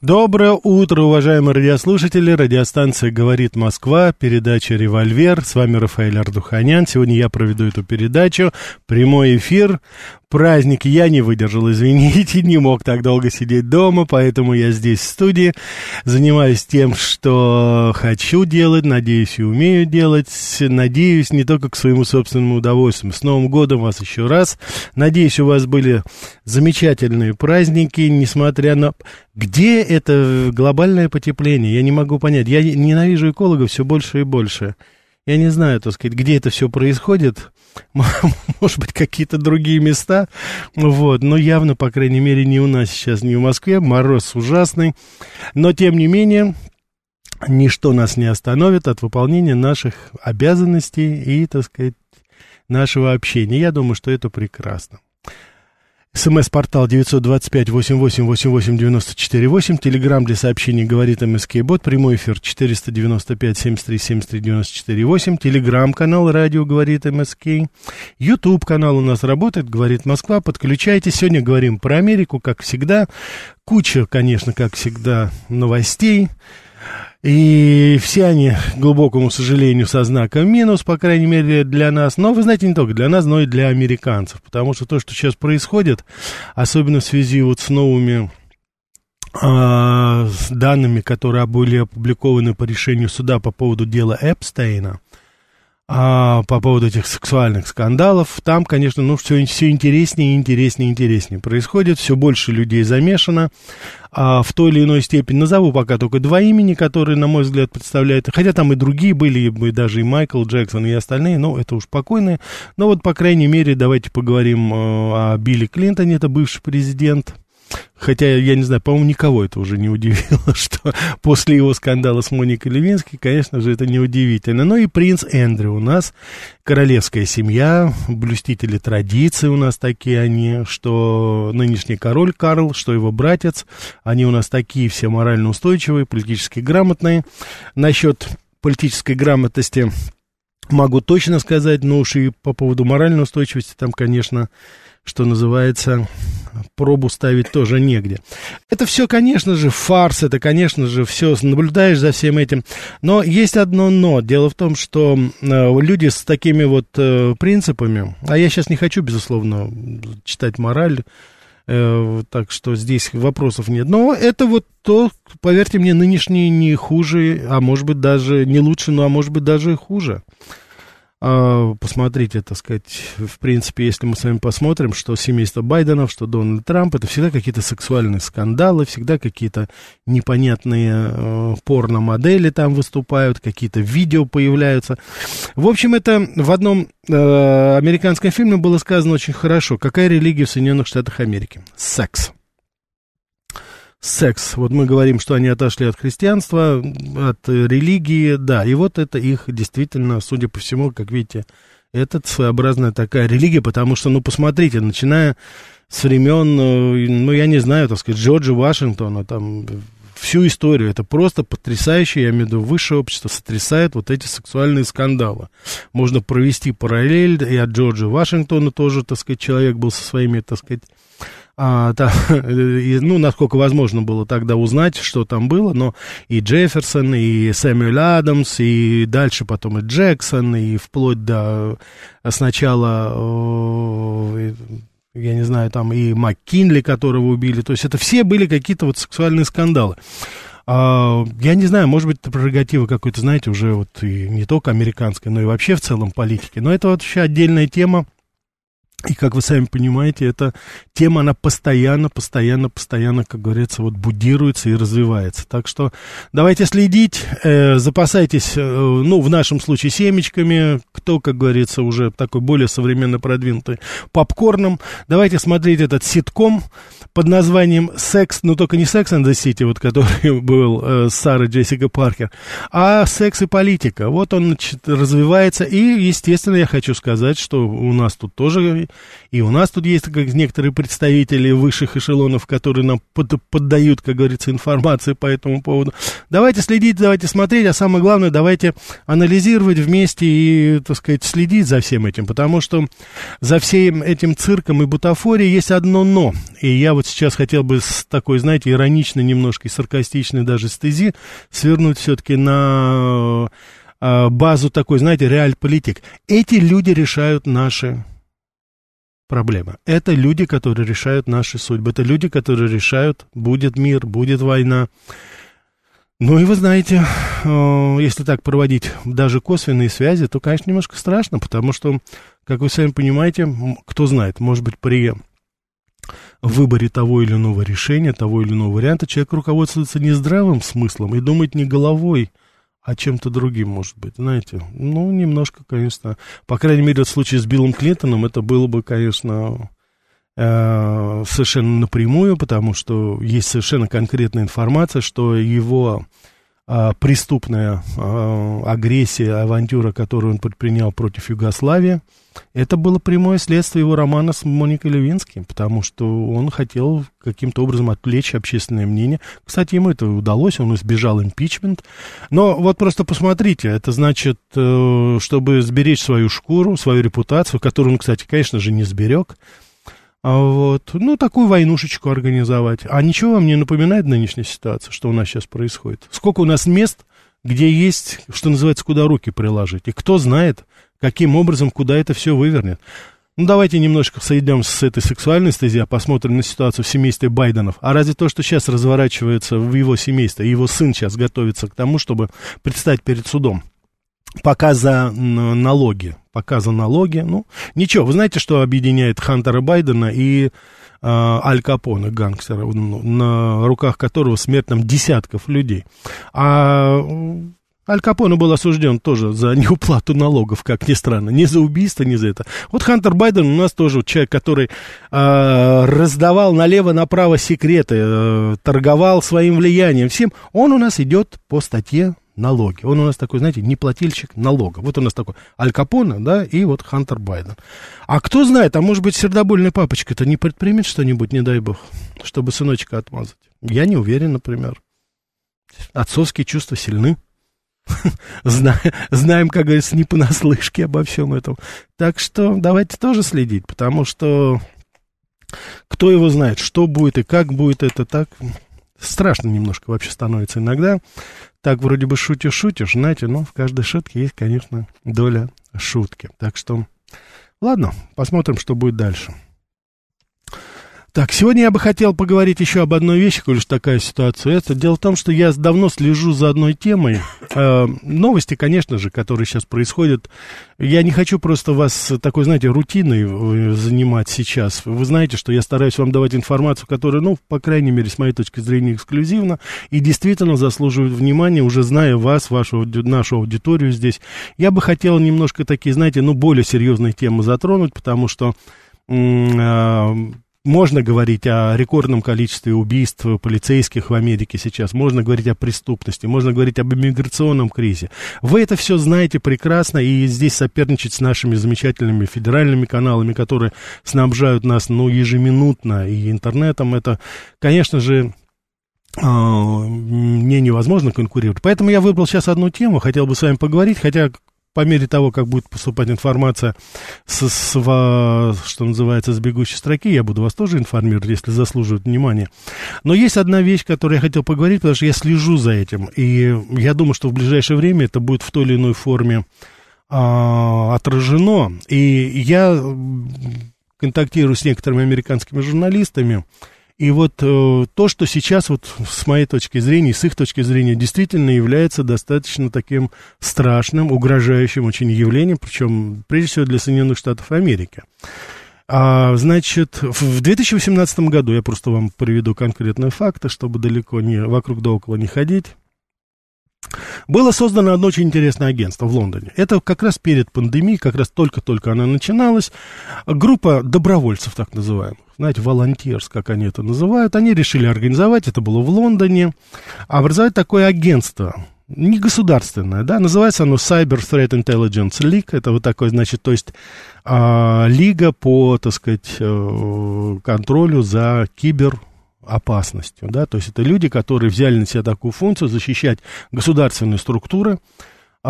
Доброе утро, уважаемые радиослушатели. Радиостанция «Говорит Москва», передача «Револьвер». С вами Рафаэль Ардуханян. Сегодня я проведу эту передачу. Прямой эфир праздники я не выдержал, извините, не мог так долго сидеть дома, поэтому я здесь в студии, занимаюсь тем, что хочу делать, надеюсь и умею делать, надеюсь не только к своему собственному удовольствию. С Новым годом вас еще раз. Надеюсь, у вас были замечательные праздники, несмотря на... Где это глобальное потепление? Я не могу понять. Я ненавижу экологов все больше и больше. Я не знаю, так сказать, где это все происходит. Может быть, какие-то другие места. Вот. Но явно, по крайней мере, не у нас сейчас, не в Москве. Мороз ужасный. Но, тем не менее, ничто нас не остановит от выполнения наших обязанностей и, так сказать, нашего общения. Я думаю, что это прекрасно. СМС-портал 925-88-88-94-8. Телеграмм для сообщений говорит МСК Бот. Прямой эфир 495-73-73-94-8. Телеграмм-канал радио говорит МСК. Ютуб канал у нас работает, говорит Москва. Подключайтесь. Сегодня говорим про Америку, как всегда. Куча, конечно, как всегда, новостей. И все они, к глубокому сожалению, со знаком минус, по крайней мере, для нас. Но, вы знаете, не только для нас, но и для американцев. Потому что то, что сейчас происходит, особенно в связи вот с новыми э, с данными, которые были опубликованы по решению суда по поводу дела Эпстейна, а по поводу этих сексуальных скандалов, там, конечно, ну, все, все интереснее, интереснее, интереснее происходит, все больше людей замешано, а в той или иной степени, назову пока только два имени, которые, на мой взгляд, представляют, хотя там и другие были, и даже и Майкл Джексон, и остальные, но это уж покойные, но вот, по крайней мере, давайте поговорим э, о Билли Клинтоне, это бывший президент, Хотя, я не знаю, по-моему, никого это уже не удивило, что после его скандала с Моникой Левинской, конечно же, это неудивительно. Ну и принц Эндрю у нас, королевская семья, блюстители традиций у нас такие они, что нынешний король Карл, что его братец, они у нас такие все морально устойчивые, политически грамотные. Насчет политической грамотности могу точно сказать, но уж и по поводу моральной устойчивости там, конечно, что называется, пробу ставить тоже негде. Это все, конечно же, фарс, это, конечно же, все, наблюдаешь за всем этим. Но есть одно но. Дело в том, что э, люди с такими вот э, принципами, а я сейчас не хочу, безусловно, читать мораль, э, так что здесь вопросов нет. Но это вот то, поверьте мне, нынешние не хуже, а может быть даже не лучше, но а может быть даже и хуже. А, посмотрите, так сказать, в принципе, если мы с вами посмотрим, что семейство Байденов, что Дональд Трамп, это всегда какие-то сексуальные скандалы, всегда какие-то непонятные э, порно-модели там выступают, какие-то видео появляются. В общем, это в одном э, американском фильме было сказано очень хорошо. Какая религия в Соединенных Штатах Америки? Секс секс. Вот мы говорим, что они отошли от христианства, от религии, да, и вот это их действительно, судя по всему, как видите, это своеобразная такая религия, потому что, ну, посмотрите, начиная с времен, э, ну, я не знаю, так сказать, Джорджа Вашингтона, там, всю историю. Это просто потрясающе, я имею в виду, высшее общество сотрясает вот эти сексуальные скандалы. Можно провести параллель, и от Джорджа Вашингтона тоже, так сказать, человек был со своими, так сказать, а, да, и, ну, насколько возможно было тогда узнать, что там было, но и Джефферсон, и Сэмюэл Адамс, и дальше потом и Джексон, и вплоть до э, сначала, э, я не знаю, там и МакКинли, которого убили, то есть это все были какие-то вот сексуальные скандалы. А, я не знаю, может быть, это прерогатива какой-то, знаете, уже вот и не только американской, но и вообще в целом политики, но это вообще отдельная тема, И, как вы сами понимаете, эта тема, она постоянно, постоянно, постоянно, как говорится, вот будируется и развивается. Так что давайте следить, э, запасайтесь, э, ну, в нашем случае, семечками, кто, как говорится, уже такой более современно продвинутый, попкорном. Давайте смотреть этот ситком под названием «Секс», ну, только не «Секс and the City», вот, который был э, с Сарой Джессика Паркер, а «Секс и политика». Вот он, значит, развивается, и, естественно, я хочу сказать, что у нас тут тоже и у нас тут есть как некоторые представители высших эшелонов, которые нам под, поддают, как говорится, информации по этому поводу. Давайте следить, давайте смотреть, а самое главное, давайте анализировать вместе и, так сказать, следить за всем этим, потому что за всем этим цирком и бутафорией есть одно «но». И я вот сейчас хотел бы с такой, знаете, ироничной немножко и саркастичной даже стези свернуть все-таки на э, базу такой, знаете, реаль-политик. Эти люди решают наши проблема. Это люди, которые решают наши судьбы. Это люди, которые решают, будет мир, будет война. Ну и вы знаете, э, если так проводить даже косвенные связи, то, конечно, немножко страшно, потому что, как вы сами понимаете, кто знает, может быть, при выборе того или иного решения, того или иного варианта человек руководствуется не здравым смыслом и думает не головой, а чем-то другим, может быть, знаете. Ну, немножко, конечно. По крайней мере, в случае с Биллом Клинтоном это было бы, конечно, э, совершенно напрямую, потому что есть совершенно конкретная информация, что его э, преступная э, агрессия, авантюра, которую он предпринял против Югославии, это было прямое следствие его романа с Моникой Левински, потому что он хотел каким-то образом отвлечь общественное мнение. Кстати, ему это удалось, он избежал импичмент. Но вот просто посмотрите, это значит, э, чтобы сберечь свою шкуру, свою репутацию, которую он, кстати, конечно же, не сберег, а вот, ну, такую войнушечку организовать. А ничего вам не напоминает нынешняя ситуация, что у нас сейчас происходит? Сколько у нас мест, где есть, что называется, куда руки приложить? И кто знает, каким образом, куда это все вывернет. Ну, давайте немножко сойдем с этой сексуальной стези, а посмотрим на ситуацию в семействе Байденов. А разве то, что сейчас разворачивается в его семействе, его сын сейчас готовится к тому, чтобы предстать перед судом, пока за налоги, пока за налоги, ну, ничего, вы знаете, что объединяет Хантера Байдена и э, Аль Капоне, гангстера, на руках которого смерть десятков людей. А Аль Капоне был осужден тоже за неуплату налогов, как ни странно, не за убийство, не за это. Вот Хантер Байден у нас тоже человек, который э, раздавал налево-направо секреты, э, торговал своим влиянием, всем. Он у нас идет по статье налоги. Он у нас такой, знаете, неплательщик налога. Вот у нас такой Аль Капоне, да, и вот Хантер Байден. А кто знает, а может быть, сердобольный папочка-то не предпримет что-нибудь, не дай бог, чтобы сыночка отмазать? Я не уверен, например. Отцовские чувства сильны. знаем, как говорится, не понаслышке обо всем этом. Так что давайте тоже следить, потому что кто его знает, что будет и как будет это так. Страшно немножко вообще становится иногда. Так вроде бы шутишь-шутишь, знаете, но в каждой шутке есть, конечно, доля шутки. Так что, ладно, посмотрим, что будет дальше. Так, сегодня я бы хотел поговорить еще об одной вещи, коль уж такая ситуация. Это дело в том, что я давно слежу за одной темой. Э, новости, конечно же, которые сейчас происходят. Я не хочу просто вас такой, знаете, рутиной э, занимать сейчас. Вы знаете, что я стараюсь вам давать информацию, которая, ну, по крайней мере, с моей точки зрения, эксклюзивна и действительно заслуживает внимания, уже зная вас, вашу, нашу аудиторию здесь. Я бы хотел немножко такие, знаете, ну, более серьезные темы затронуть, потому что э, можно говорить о рекордном количестве убийств полицейских в Америке сейчас, можно говорить о преступности, можно говорить об иммиграционном кризе. Вы это все знаете прекрасно, и здесь соперничать с нашими замечательными федеральными каналами, которые снабжают нас, ну, ежеминутно и интернетом, это, конечно же, а, мне невозможно конкурировать. Поэтому я выбрал сейчас одну тему, хотел бы с вами поговорить, хотя по мере того, как будет поступать информация, с, с, что называется, с бегущей строки, я буду вас тоже информировать, если заслуживает внимания. Но есть одна вещь, которую я хотел поговорить, потому что я слежу за этим, и я думаю, что в ближайшее время это будет в той или иной форме а, отражено. И я контактирую с некоторыми американскими журналистами, и вот э, то, что сейчас, вот с моей точки зрения, с их точки зрения, действительно является достаточно таким страшным, угрожающим очень явлением, причем, прежде всего, для Соединенных Штатов Америки. А, значит, в 2018 году, я просто вам приведу конкретные факты, чтобы далеко не вокруг да около не ходить. Было создано одно очень интересное агентство в Лондоне. Это как раз перед пандемией, как раз только-только она начиналась. Группа добровольцев, так называемых, знаете, волонтерс, как они это называют, они решили организовать, это было в Лондоне, образовать такое агентство, не государственное, да, называется оно Cyber Threat Intelligence League, это вот такой, значит, то есть а, лига по, так сказать, э, контролю за кибер опасностью, да, то есть это люди, которые взяли на себя такую функцию защищать государственные структуры,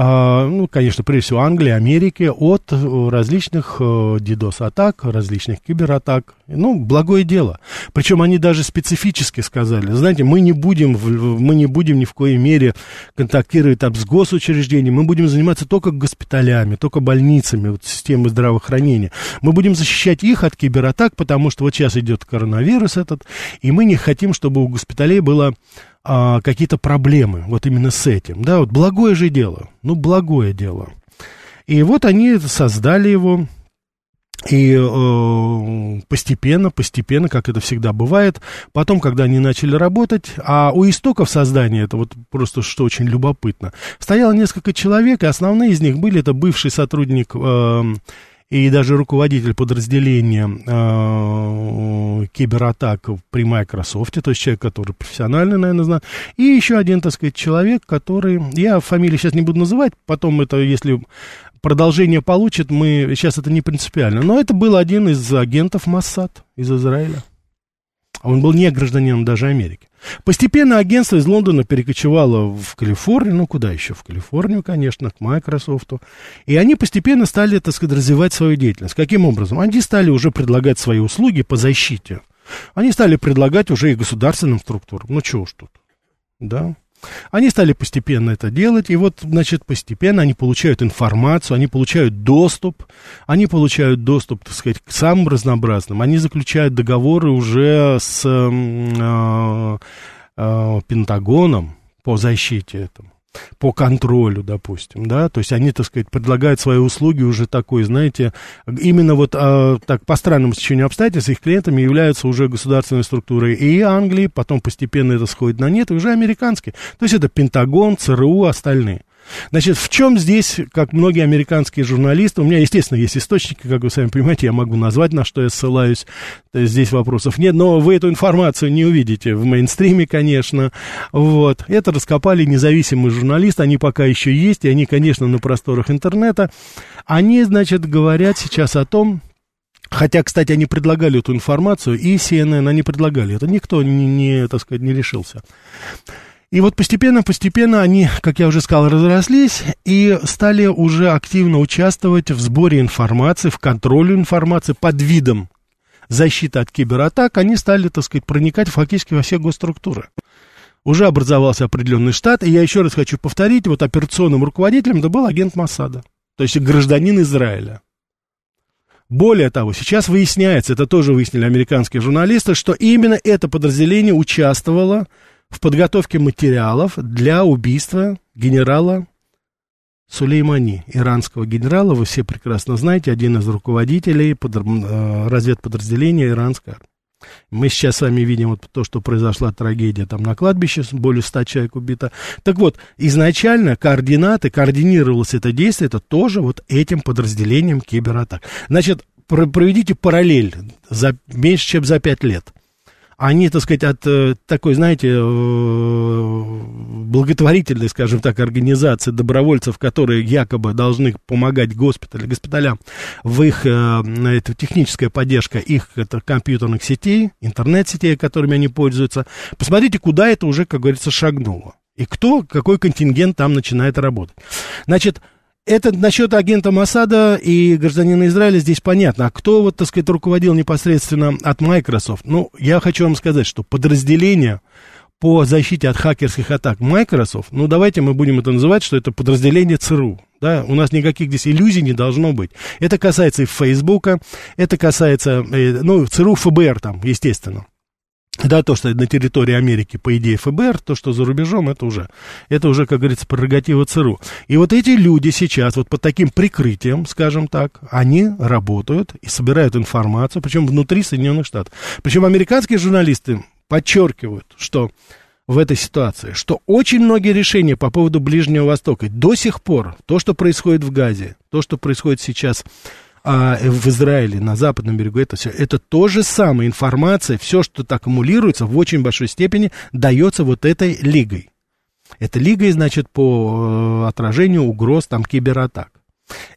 ну, конечно, прежде всего Англии, Америки от э, различных DDoS-атак, э, различных кибератак. Ну, благое дело. Причем они даже специфически сказали, знаете, мы не будем, мы не будем ни в коей мере контактировать там с госучреждением, мы будем заниматься только госпиталями, только больницами, вот, системой здравоохранения. Мы будем защищать их от кибератак, потому что вот сейчас идет коронавирус этот, и мы не хотим, чтобы у госпиталей было а, какие-то проблемы вот именно с этим. Да, вот благое же дело, ну, благое дело. И вот они создали его, и э, постепенно, постепенно, как это всегда бывает, потом, когда они начали работать, а у истоков создания, это вот просто что очень любопытно, стояло несколько человек, и основные из них были, это бывший сотрудник э, и даже руководитель подразделения э, кибератак при Microsoft, то есть человек, который профессионально, наверное, знает, и еще один, так сказать, человек, который, я фамилию сейчас не буду называть, потом это, если продолжение получит, мы, сейчас это не принципиально, но это был один из агентов Моссад из Израиля. Он был не гражданином даже Америки. Постепенно агентство из Лондона перекочевало в Калифорнию, ну куда еще, в Калифорнию, конечно, к Microsoft. И они постепенно стали, так сказать, развивать свою деятельность. Каким образом? Они стали уже предлагать свои услуги по защите. Они стали предлагать уже и государственным структурам. Ну чего ж тут, да? Они стали постепенно это делать, и вот, значит, постепенно они получают информацию, они получают доступ, они получают доступ, так сказать, к самым разнообразным, они заключают договоры уже с э, э, Пентагоном по защите этому по контролю, допустим, да, то есть они, так сказать, предлагают свои услуги уже такой, знаете, именно вот а, так по странному стечению обстоятельств их клиентами являются уже государственные структуры и Англии, потом постепенно это сходит на нет, и уже американские, то есть это Пентагон, ЦРУ, остальные. Значит, в чем здесь, как многие американские журналисты, у меня, естественно, есть источники, как вы сами понимаете, я могу назвать, на что я ссылаюсь, то есть здесь вопросов нет, но вы эту информацию не увидите в мейнстриме, конечно, вот. Это раскопали независимые журналисты, они пока еще есть, и они, конечно, на просторах интернета. Они, значит, говорят сейчас о том, Хотя, кстати, они предлагали эту информацию, и CNN они предлагали. Это никто не, не так сказать, не решился. И вот постепенно-постепенно они, как я уже сказал, разрослись и стали уже активно участвовать в сборе информации, в контроле информации под видом защиты от кибератак. Они стали, так сказать, проникать фактически во все госструктуры. Уже образовался определенный штат, и я еще раз хочу повторить, вот операционным руководителем это был агент Масада, то есть гражданин Израиля. Более того, сейчас выясняется, это тоже выяснили американские журналисты, что именно это подразделение участвовало в подготовке материалов для убийства генерала Сулеймани, иранского генерала, вы все прекрасно знаете, один из руководителей под, э, разведподразделения иранской Мы сейчас с вами видим вот то, что произошла трагедия там на кладбище, более ста человек убито. Так вот, изначально координаты, координировалось это действие, это тоже вот этим подразделением кибератак. Значит, проведите параллель за меньше, чем за пять лет они, так сказать, от э, такой, знаете, э, благотворительной, скажем так, организации добровольцев, которые якобы должны помогать госпиталю, госпиталям в их э, это, техническая поддержка их это, компьютерных сетей, интернет-сетей, которыми они пользуются. Посмотрите, куда это уже, как говорится, шагнуло. И кто, какой контингент там начинает работать. Значит, это насчет агента Масада и гражданина Израиля здесь понятно. А кто, вот, так сказать, руководил непосредственно от Microsoft? Ну, я хочу вам сказать, что подразделение по защите от хакерских атак Microsoft, ну, давайте мы будем это называть, что это подразделение ЦРУ. Да, у нас никаких здесь иллюзий не должно быть. Это касается и Фейсбука, это касается, э, ну, ЦРУ, ФБР там, естественно. Да, то, что на территории Америки, по идее, ФБР, то, что за рубежом, это уже, это уже, как говорится, прерогатива ЦРУ. И вот эти люди сейчас, вот под таким прикрытием, скажем так, они работают и собирают информацию, причем внутри Соединенных Штатов. Причем американские журналисты подчеркивают, что в этой ситуации, что очень многие решения по поводу Ближнего Востока до сих пор, то, что происходит в Газе, то, что происходит сейчас а, в Израиле, на западном берегу, это все, это то же самое информация, все, что аккумулируется, в очень большой степени дается вот этой лигой. Это лига, значит, по э, отражению угроз там кибератак.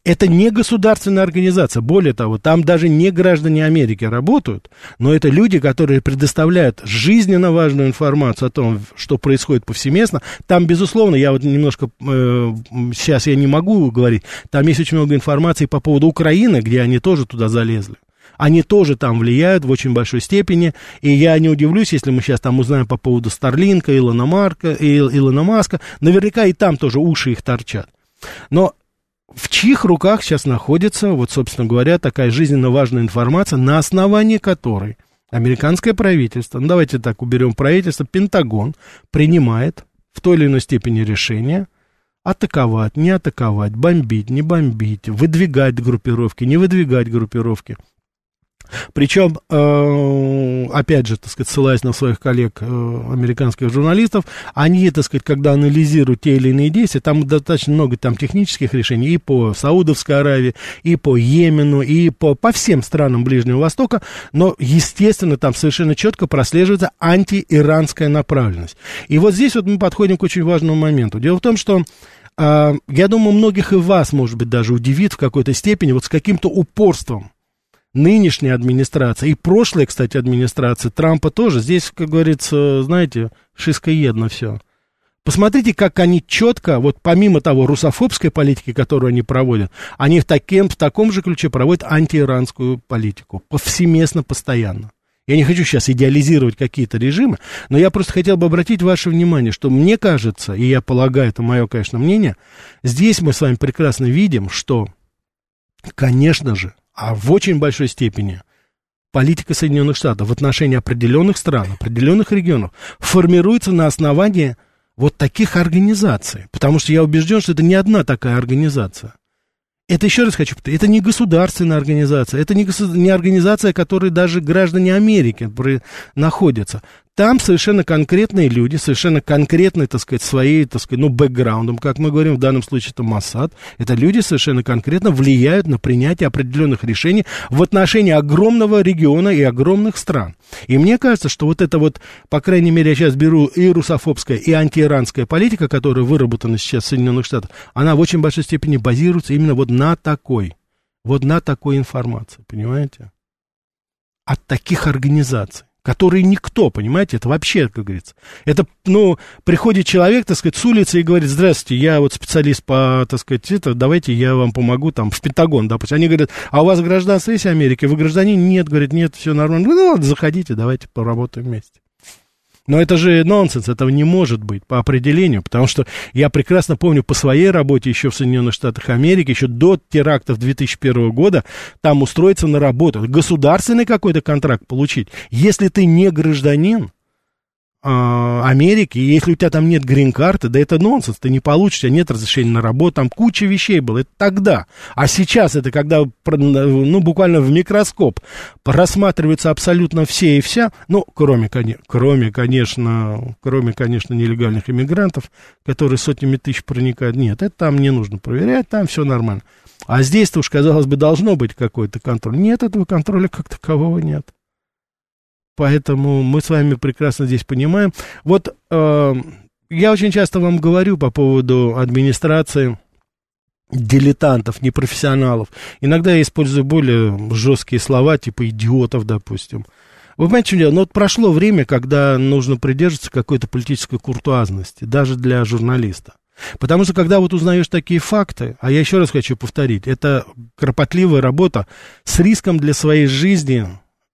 Это не государственная организация. Более того, там даже не граждане Америки работают, но это люди, которые предоставляют жизненно важную информацию о том, что происходит повсеместно. Там, безусловно, я вот немножко э, сейчас я не могу говорить, там есть очень много информации по поводу Украины, где они тоже туда залезли они тоже там влияют в очень большой степени, и я не удивлюсь, если мы сейчас там узнаем по поводу Старлинка, Илона, Марка, Илона Маска, наверняка и там тоже уши их торчат. Но в чьих руках сейчас находится, вот, собственно говоря, такая жизненно важная информация, на основании которой американское правительство, ну, давайте так уберем правительство, Пентагон принимает в той или иной степени решение атаковать, не атаковать, бомбить, не бомбить, выдвигать группировки, не выдвигать группировки – причем, э, опять же, так сказать, ссылаясь на своих коллег э, американских журналистов, они, так сказать, когда анализируют те или иные действия, там достаточно много там технических решений и по Саудовской Аравии, и по Йемену, и по, по всем странам Ближнего Востока, но, естественно, там совершенно четко прослеживается антииранская направленность. И вот здесь вот мы подходим к очень важному моменту. Дело в том, что э, я думаю, многих и вас, может быть, даже удивит в какой-то степени вот с каким-то упорством нынешняя администрация и прошлая, кстати, администрация Трампа тоже. Здесь, как говорится, знаете, шискоедно все. Посмотрите, как они четко, вот помимо того русофобской политики, которую они проводят, они в, таким, в таком же ключе проводят антииранскую политику, повсеместно, постоянно. Я не хочу сейчас идеализировать какие-то режимы, но я просто хотел бы обратить ваше внимание, что мне кажется, и я полагаю, это мое, конечно, мнение, здесь мы с вами прекрасно видим, что, конечно же, а в очень большой степени политика Соединенных Штатов в отношении определенных стран, определенных регионов формируется на основании вот таких организаций. Потому что я убежден, что это не одна такая организация. Это, еще раз хочу повторить, это не государственная организация, это не, государ... не организация, которой даже граждане Америки находятся. Там совершенно конкретные люди, совершенно конкретные, так сказать, свои, так сказать, ну, бэкграундом, как мы говорим, в данном случае это Моссад. Это люди совершенно конкретно влияют на принятие определенных решений в отношении огромного региона и огромных стран. И мне кажется, что вот это вот, по крайней мере, я сейчас беру и русофобская, и антииранская политика, которая выработана сейчас в Соединенных Штатах, она в очень большой степени базируется именно вот на такой, вот на такой информации, понимаете? От таких организаций которые никто, понимаете, это вообще, как говорится. Это, ну, приходит человек, так сказать, с улицы и говорит, здравствуйте, я вот специалист по, так сказать, это, давайте я вам помогу, там, в Пентагон, допустим. Они говорят, а у вас гражданство есть Америки? Вы гражданин? Нет, говорит, нет, все нормально. Ну, ладно, заходите, давайте поработаем вместе. Но это же нонсенс, этого не может быть по определению, потому что я прекрасно помню по своей работе еще в Соединенных Штатах Америки, еще до терактов 2001 года, там устроиться на работу, государственный какой-то контракт получить. Если ты не гражданин, Америки, и если у тебя там нет грин-карты, да это нонсенс, ты не получишь, у тебя нет разрешения на работу, там куча вещей было, это тогда. А сейчас это когда, ну, буквально в микроскоп рассматриваются абсолютно все и вся, ну, кроме, кроме, конечно, кроме, конечно, нелегальных иммигрантов, которые сотнями тысяч проникают, нет, это там не нужно проверять, там все нормально. А здесь-то уж, казалось бы, должно быть какой-то контроль. Нет, этого контроля как такового нет. Поэтому мы с вами прекрасно здесь понимаем. Вот э, я очень часто вам говорю по поводу администрации дилетантов, непрофессионалов. Иногда я использую более жесткие слова, типа идиотов, допустим. Вы понимаете, что дело? Ну, вот прошло время, когда нужно придерживаться какой-то политической куртуазности, даже для журналиста. Потому что, когда вот узнаешь такие факты, а я еще раз хочу повторить, это кропотливая работа с риском для своей жизни,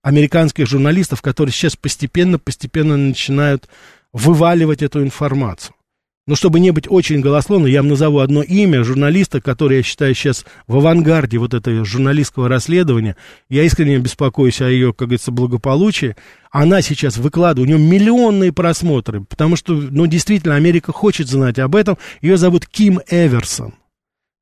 американских журналистов, которые сейчас постепенно-постепенно начинают вываливать эту информацию. Но чтобы не быть очень голословным, я вам назову одно имя журналиста, который, я считаю, сейчас в авангарде вот этого журналистского расследования. Я искренне беспокоюсь о ее, как говорится, благополучии. Она сейчас выкладывает, у нее миллионные просмотры, потому что, ну, действительно, Америка хочет знать об этом. Ее зовут Ким Эверсон.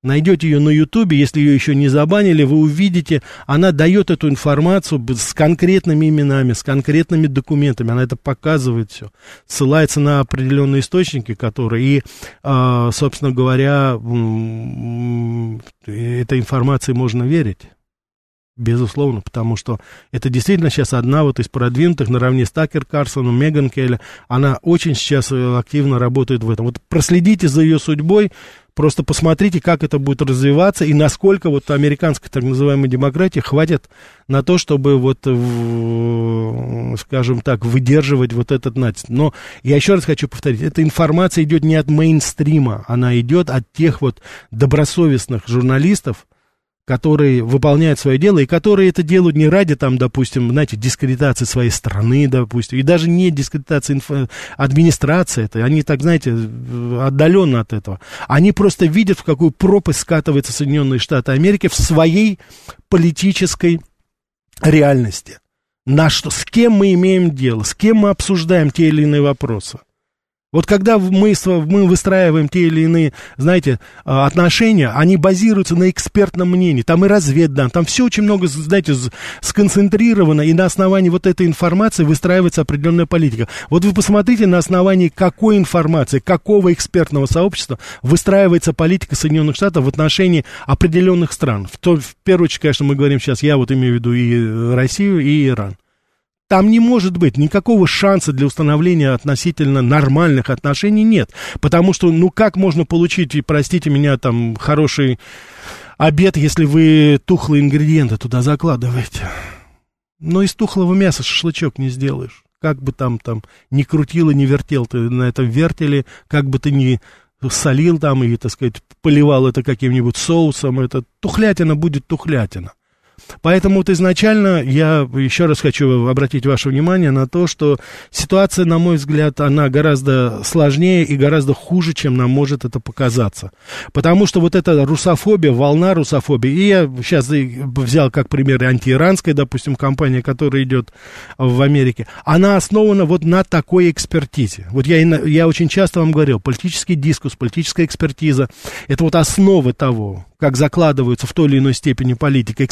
Найдете ее на Ютубе, если ее еще не забанили, вы увидите, она дает эту информацию с конкретными именами, с конкретными документами, она это показывает все, ссылается на определенные источники, которые, и, а, собственно говоря, этой информации можно верить. Безусловно, потому что это действительно сейчас одна вот из продвинутых наравне с Такер Карсоном, Меган Келли. Она очень сейчас э, активно работает в этом. Вот проследите за ее судьбой, просто посмотрите, как это будет развиваться и насколько вот американской так называемой демократии хватит на то, чтобы вот, скажем так, выдерживать вот этот натиск. Но я еще раз хочу повторить, эта информация идет не от мейнстрима, она идет от тех вот добросовестных журналистов, которые выполняют свое дело, и которые это делают не ради, там, допустим, знаете, дискредитации своей страны, допустим, и даже не дискредитации инфо... администрации, это, они так, знаете, отдаленно от этого. Они просто видят, в какую пропасть скатываются Соединенные Штаты Америки в своей политической реальности. На что, с кем мы имеем дело, с кем мы обсуждаем те или иные вопросы. Вот когда мы, мы выстраиваем те или иные, знаете, а, отношения, они базируются на экспертном мнении, там и разведдан, там все очень много, знаете, сконцентрировано, и на основании вот этой информации выстраивается определенная политика. Вот вы посмотрите, на основании какой информации, какого экспертного сообщества выстраивается политика Соединенных Штатов в отношении определенных стран. В, то, в первую очередь, конечно, мы говорим сейчас, я вот имею в виду и Россию, и Иран. Там не может быть никакого шанса для установления относительно нормальных отношений нет. Потому что, ну как можно получить, и простите меня, там, хороший обед, если вы тухлые ингредиенты туда закладываете? Но из тухлого мяса шашлычок не сделаешь. Как бы там, там, ни крутил и не вертел ты на этом вертеле, как бы ты ни солил там и, так сказать, поливал это каким-нибудь соусом, это тухлятина будет тухлятина. Поэтому вот изначально я еще раз хочу обратить ваше внимание на то, что ситуация, на мой взгляд, она гораздо сложнее и гораздо хуже, чем нам может это показаться. Потому что вот эта русофобия, волна русофобии, и я сейчас взял как пример антииранская, допустим, компания, которая идет в Америке, она основана вот на такой экспертизе. Вот я, я очень часто вам говорил, политический дискус, политическая экспертиза, это вот основы того, как закладываются в той или иной степени политика,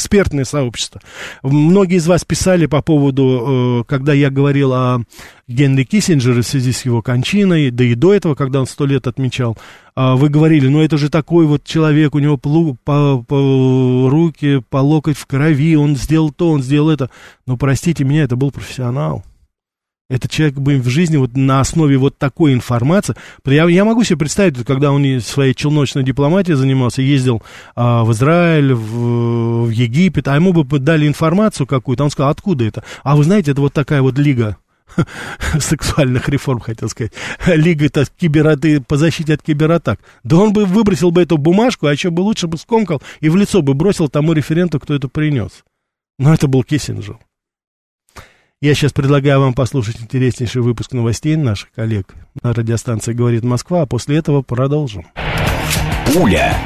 экспертное сообщество. Многие из вас писали по поводу, э, когда я говорил о Генри Киссинджере в связи с его кончиной, да и до этого, когда он сто лет отмечал, а вы говорили, ну это же такой вот человек, у него по, по, по руки, по локоть в крови, он сделал то, он сделал это. Но простите меня, это был профессионал. Этот человек бы в жизни вот на основе вот такой информации, я, я могу себе представить, когда он своей челночной дипломатией занимался, ездил а, в Израиль, в, в Египет, а ему бы дали информацию какую-то, он сказал, откуда это? А вы знаете, это вот такая вот лига сексуальных реформ, хотел сказать, лига это кибераты по защите от кибератак. Да он бы выбросил бы эту бумажку, а еще бы лучше бы скомкал и в лицо бы бросил тому референту, кто это принес. Но это был Киссинджер. Я сейчас предлагаю вам послушать интереснейший выпуск новостей наших коллег на радиостанции «Говорит Москва», а после этого продолжим. Пуля.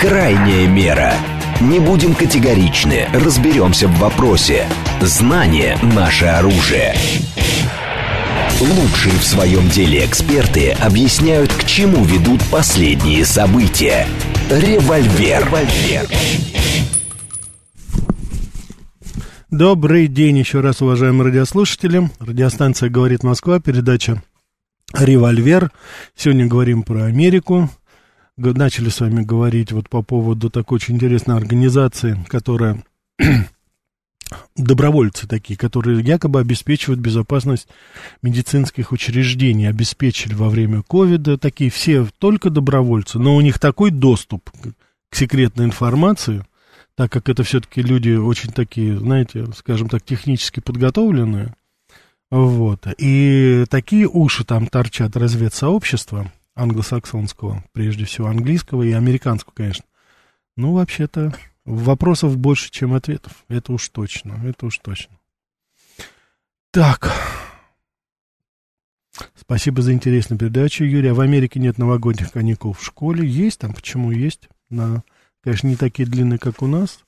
Крайняя мера. Не будем категоричны, разберемся в вопросе. Знание – наше оружие. Лучшие в своем деле эксперты объясняют, к чему ведут последние события. Револьвер. Револьвер. Добрый день еще раз, уважаемые радиослушатели. Радиостанция «Говорит Москва», передача «Револьвер». Сегодня говорим про Америку. Начали с вами говорить вот по поводу такой очень интересной организации, которая добровольцы такие, которые якобы обеспечивают безопасность медицинских учреждений, обеспечили во время ковида, такие все только добровольцы, но у них такой доступ к секретной информации – так как это все-таки люди очень такие, знаете, скажем так, технически подготовленные, вот, и такие уши там торчат разведсообщества англосаксонского, прежде всего английского и американского, конечно. Ну, вообще-то, вопросов больше, чем ответов. Это уж точно, это уж точно. Так. Спасибо за интересную передачу, Юрий. А в Америке нет новогодних каникул в школе? Есть там, почему есть? На, конечно, не такие длинные, как у нас.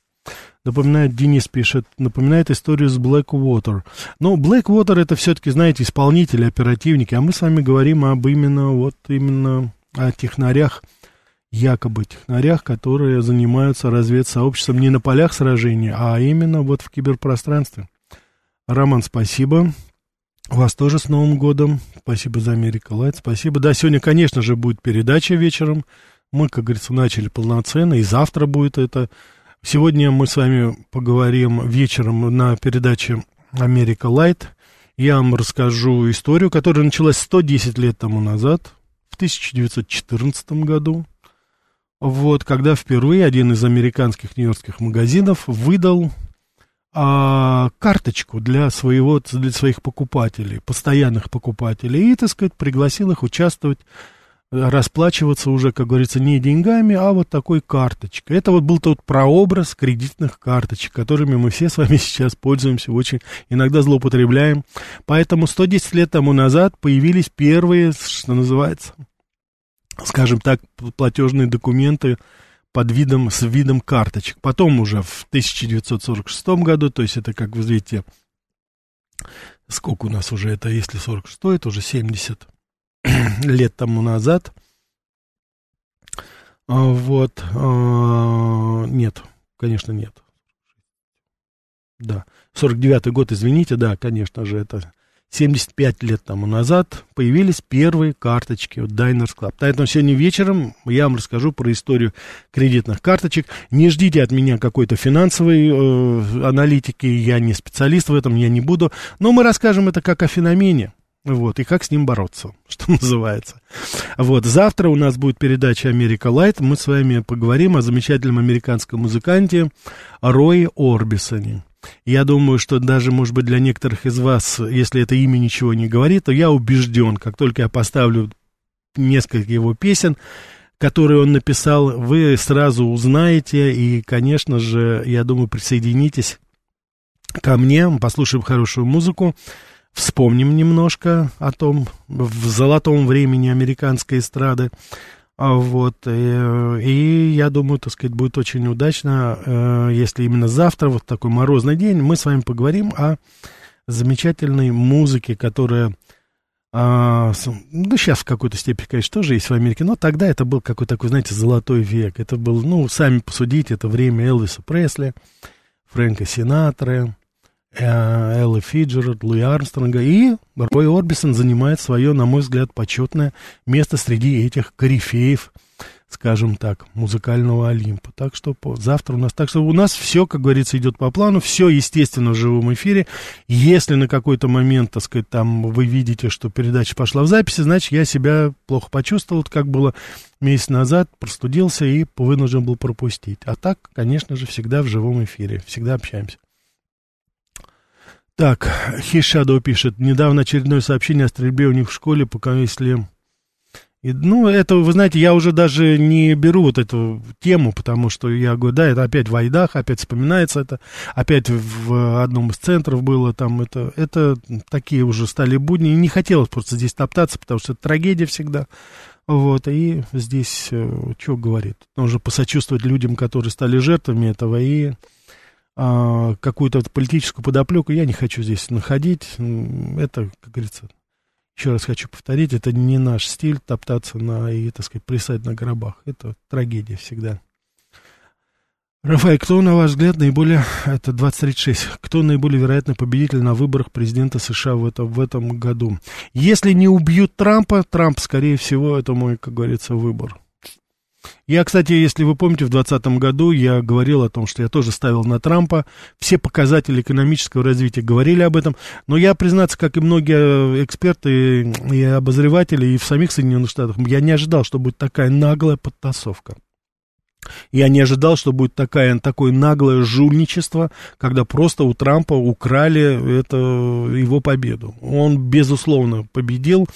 Напоминает, Денис пишет, напоминает историю с Blackwater. Но Blackwater это все-таки, знаете, исполнители, оперативники, а мы с вами говорим об именно, вот именно о технарях, якобы технарях, которые занимаются разведсообществом не на полях сражений, а именно вот в киберпространстве. Роман, спасибо. Вас тоже с Новым годом. Спасибо за Америка Лайт. Спасибо. Да, сегодня, конечно же, будет передача вечером. Мы, как говорится, начали полноценно, и завтра будет это. Сегодня мы с вами поговорим вечером на передаче Америка Лайт. Я вам расскажу историю, которая началась 110 лет тому назад, в 1914 году. Вот, когда впервые один из американских нью-йоркских магазинов выдал а, карточку для своего, для своих покупателей, постоянных покупателей, и, так сказать, пригласил их участвовать, расплачиваться уже, как говорится, не деньгами, а вот такой карточкой. Это вот был тот прообраз кредитных карточек, которыми мы все с вами сейчас пользуемся, очень иногда злоупотребляем. Поэтому 110 лет тому назад появились первые, что называется, скажем так, платежные документы под видом, с видом карточек. Потом уже в 1946 году, то есть это, как вы видите, сколько у нас уже это, если 46, это уже 70 лет тому назад. А, вот, а, нет, конечно, нет. Да, 49-й год, извините, да, конечно же, это 75 лет тому назад появились первые карточки от Diners Club. Поэтому сегодня вечером я вам расскажу про историю кредитных карточек. Не ждите от меня какой-то финансовой э, аналитики, я не специалист в этом, я не буду. Но мы расскажем это как о феномене. Вот, и как с ним бороться, что называется. Вот, завтра у нас будет передача «Америка Лайт». Мы с вами поговорим о замечательном американском музыканте Рое Орбисоне. Я думаю, что даже, может быть, для некоторых из вас, если это имя ничего не говорит, то я убежден, как только я поставлю несколько его песен, которые он написал, вы сразу узнаете, и, конечно же, я думаю, присоединитесь ко мне, послушаем хорошую музыку, вспомним немножко о том, в золотом времени американской эстрады, а вот, и, э, и я думаю, так сказать, будет очень удачно, э, если именно завтра, вот такой морозный день, мы с вами поговорим о замечательной музыке, которая, а, ну, сейчас в какой-то степени, конечно, тоже есть в Америке, но тогда это был какой-то такой, знаете, золотой век. Это был, ну, сами посудите, это время Элвиса Пресли, Фрэнка Синатры, Эллы Фиджеральд, Луи Армстронга, и Рой Орбисон занимает свое, на мой взгляд, почетное место среди этих корифеев, скажем так, музыкального Олимпа. Так что по, завтра у нас... Так что у нас все, как говорится, идет по плану, все, естественно, в живом эфире. Если на какой-то момент, так сказать, там вы видите, что передача пошла в записи, значит, я себя плохо почувствовал, как было месяц назад, простудился и вынужден был пропустить. А так, конечно же, всегда в живом эфире, всегда общаемся. Так, Хишадо пишет, недавно очередное сообщение о стрельбе у них в школе, пока если... И, ну, это, вы знаете, я уже даже не беру вот эту тему, потому что я говорю, да, это опять в Айдах, опять вспоминается это, опять в одном из центров было там, это, это такие уже стали будни, и не хотелось просто здесь топтаться, потому что это трагедия всегда, вот, и здесь, э, что говорит, нужно посочувствовать людям, которые стали жертвами этого, и а, какую-то политическую подоплеку я не хочу здесь находить. Это, как говорится, еще раз хочу повторить, это не наш стиль топтаться на и, так сказать, плясать на гробах. Это трагедия всегда. Рафаэль, кто, на ваш взгляд, наиболее, это 2036, кто наиболее вероятный победитель на выборах президента США в, это, в этом году? Если не убьют Трампа, Трамп, скорее всего, это мой, как говорится, выбор. Я, кстати, если вы помните, в 2020 году я говорил о том, что я тоже ставил на Трампа. Все показатели экономического развития говорили об этом. Но я, признаться, как и многие эксперты и обозреватели, и в самих Соединенных Штатах, я не ожидал, что будет такая наглая подтасовка. Я не ожидал, что будет такая, такое наглое жульничество, когда просто у Трампа украли это, его победу. Он, безусловно, победил.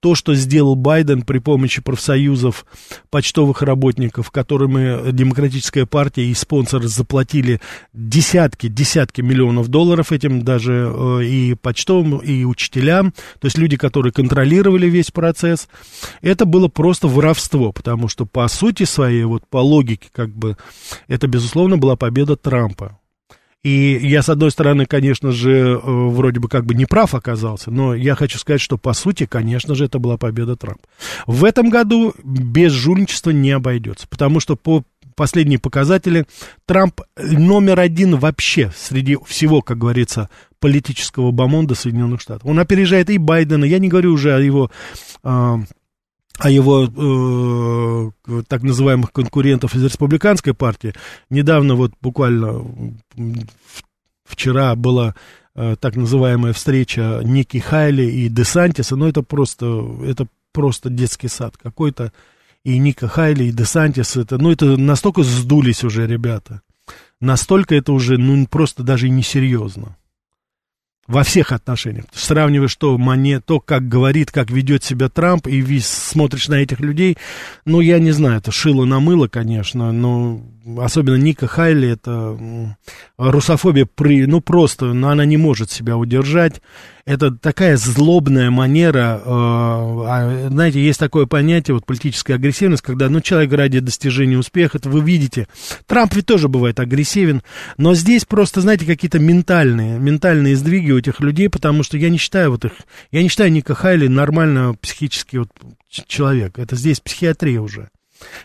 То, что сделал Байден при помощи профсоюзов почтовых работников, которым демократическая партия и спонсоры заплатили десятки, десятки миллионов долларов этим даже э, и почтовым, и учителям, то есть люди, которые контролировали весь процесс, это было просто воровство, потому что по сути своей, вот по логике, как бы, это, безусловно, была победа Трампа. И я, с одной стороны, конечно же, э, вроде бы как бы не прав оказался, но я хочу сказать, что по сути, конечно же, это была победа Трампа. В этом году без жульничества не обойдется, потому что по последние показатели Трамп номер один вообще среди всего, как говорится, политического бомонда Соединенных Штатов. Он опережает и Байдена, я не говорю уже о его а, а его э, так называемых конкурентов из республиканской партии. Недавно, вот буквально вчера была э, так называемая встреча Ники Хайли и Десантиса, но это просто, это просто детский сад какой-то. И Ника Хайли, и Десантис, это, ну, это настолько сдулись уже ребята. Настолько это уже, ну, просто даже и несерьезно во всех отношениях. Сравниваешь то, мане, то, как говорит, как ведет себя Трамп, и весь смотришь на этих людей, ну, я не знаю, это шило на мыло, конечно, но особенно Ника Хайли, это русофобия, при, ну, просто, но она не может себя удержать это такая злобная манера, э, знаете, есть такое понятие, вот политическая агрессивность, когда, ну, человек ради достижения успеха, это вы видите, Трамп ведь тоже бывает агрессивен, но здесь просто, знаете, какие-то ментальные, ментальные сдвиги у этих людей, потому что я не считаю вот их, я не считаю Ника Хайли нормально психический вот человек, это здесь психиатрия уже.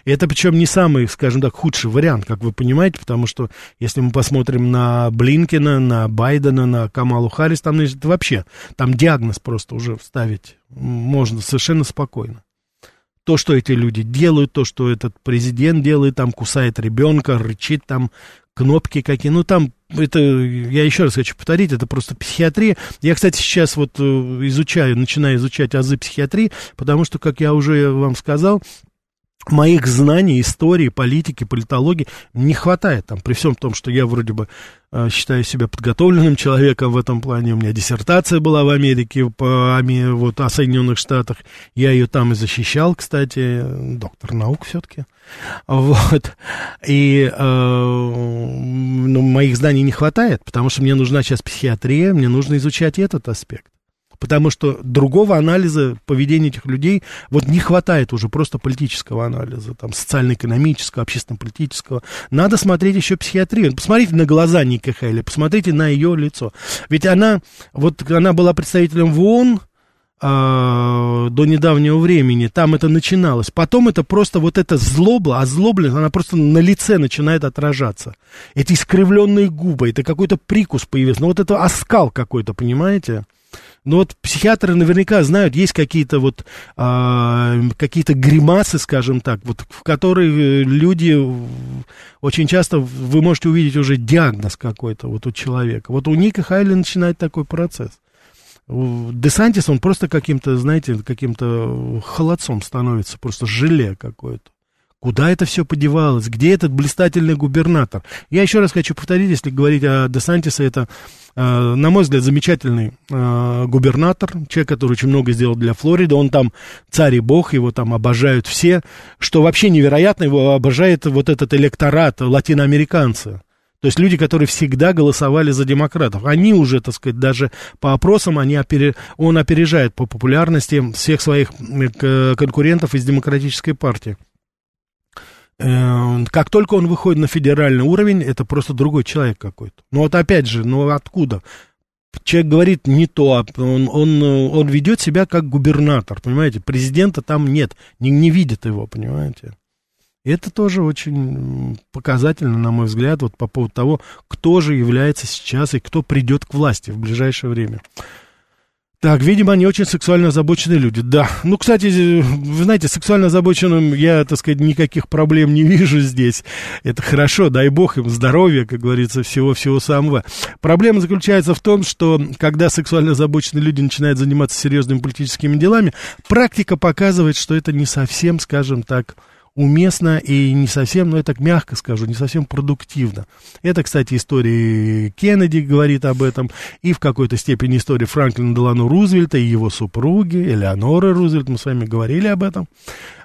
Это причем не самый, скажем так, худший вариант, как вы понимаете, потому что если мы посмотрим на Блинкина, на Байдена, на Камалу Харрис, там это вообще, там диагноз просто уже вставить можно совершенно спокойно. То, что эти люди делают, то, что этот президент делает, там кусает ребенка, рычит, там кнопки какие, ну там это, я еще раз хочу повторить, это просто психиатрия. Я, кстати, сейчас вот э, изучаю, начинаю изучать азы психиатрии, потому что, как я уже вам сказал, моих знаний, истории, политики, политологии не хватает там, при всем том, что я вроде бы э, считаю себя подготовленным человеком в этом плане, у меня диссертация была в Америке, по, вот, о Соединенных Штатах, я ее там и защищал, кстати, доктор наук все-таки, вот, и э, ну, моих знаний не хватает, потому что мне нужна сейчас психиатрия, мне нужно изучать этот аспект потому что другого анализа поведения этих людей вот не хватает уже просто политического анализа, там, социально-экономического, общественно-политического. Надо смотреть еще психиатрию. Посмотрите на глаза Ники Хейли, посмотрите на ее лицо. Ведь она, вот она была представителем в ООН, а, до недавнего времени, там это начиналось. Потом это просто вот эта злоба, озлобленность, она просто на лице начинает отражаться. Эти искривленные губы, это какой-то прикус появился, ну вот это оскал какой-то, понимаете? Ну вот психиатры наверняка знают, есть какие-то вот а, какие-то гримасы, скажем так, вот в которые люди очень часто вы можете увидеть уже диагноз какой-то вот у человека. Вот у Ника Хайли начинает такой процесс. Десантис, он просто каким-то, знаете, каким-то холодцом становится, просто желе какое-то. Куда это все подевалось? Где этот блистательный губернатор? Я еще раз хочу повторить, если говорить о Десантисе, это Э, на мой взгляд, замечательный э, губернатор, человек, который очень много сделал для Флориды, он там царь и бог, его там обожают все, что вообще невероятно, его обожает вот этот электорат, латиноамериканцы. То есть люди, которые всегда голосовали за демократов. Они уже, так сказать, даже по опросам, они опере... он опережает по популярности всех своих конкурентов из демократической партии. Эм, как только он выходит на федеральный уровень, это просто другой человек какой-то. Ну вот опять же, ну откуда? Человек говорит не то, а он, он, он ведет себя как губернатор, понимаете? Президента там нет, не, не видит его, понимаете? Это тоже очень показательно, на мой взгляд, вот по поводу того, кто же является сейчас и кто придет к власти в ближайшее время. Так, видимо, они очень сексуально озабоченные люди. Да. Ну, кстати, вы знаете, сексуально озабоченным я, так сказать, никаких проблем не вижу здесь. Это хорошо, дай бог им здоровья, как говорится, всего-всего самого. Проблема заключается в том, что когда сексуально озабоченные люди начинают заниматься серьезными политическими делами, практика показывает, что это не совсем, скажем так, уместно и не совсем, ну, я так мягко скажу, не совсем продуктивно. Это, кстати, история Кеннеди говорит об этом, и в какой-то степени история Франклина Делану Рузвельта и его супруги, Элеоноры Рузвельт, мы с вами говорили об этом.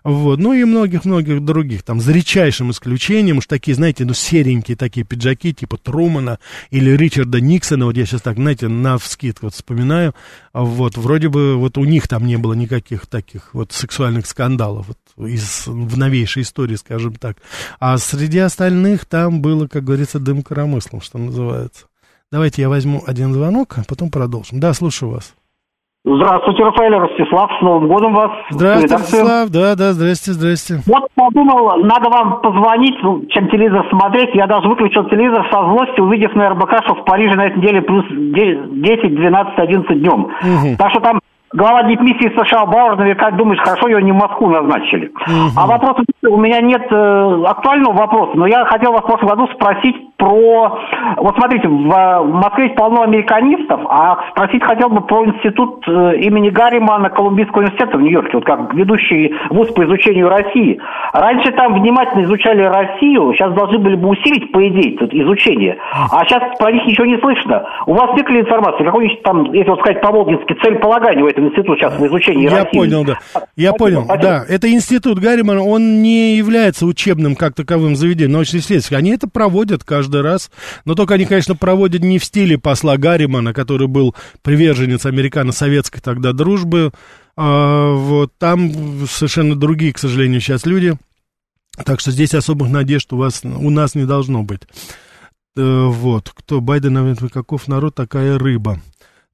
Вот. Ну и многих-многих других, там, за редчайшим исключением, уж такие, знаете, ну, серенькие такие пиджаки, типа Трумана или Ричарда Никсона, вот я сейчас так, знаете, на вскидку вот вспоминаю, вот, вроде бы вот у них там не было никаких таких вот сексуальных скандалов, вот, из, в новейшей истории, скажем так. А среди остальных там было, как говорится, дым коромыслом, что называется. Давайте я возьму один звонок, а потом продолжим. Да, слушаю вас. Здравствуйте, Рафаэль Ростислав, с Новым годом вас. Здравствуйте, Ростислав, да, да, здрасте, здрасте. Вот подумал, надо вам позвонить, ну, чем телевизор смотреть. Я даже выключил телевизор со злости, увидев на РБК, что в Париже на этой неделе плюс 10, 12, 11 днем. Угу. Так что там глава дипмиссии США Бауэр наверняка думает, хорошо ее не в Москву назначили. Угу. А вопрос, у меня нет э, актуального вопроса, но я хотел вас в прошлом году спросить про... Вот смотрите, в, Москве есть полно американистов, а спросить хотел бы про институт э, имени Гарримана Колумбийского университета в Нью-Йорке, вот как ведущий вуз по изучению России. Раньше там внимательно изучали Россию, сейчас должны были бы усилить, по идее, тут изучение. А сейчас про них ничего не слышно. У вас нет ли информации, какой-нибудь там, если вот сказать по-волгински, целеполагание у этого института сейчас в изучении Я России? понял, да. Я спасибо, понял, спасибо. да. Это институт Гарримана, он не является учебным как таковым заведением научно-исследовательским. Они это проводят каждый каждый раз. Но только они, конечно, проводят не в стиле посла Гарримана, который был приверженец американо-советской тогда дружбы. А, вот там совершенно другие, к сожалению, сейчас люди. Так что здесь особых надежд у вас, у нас не должно быть. Э, вот, кто Байден, каков народ, такая рыба.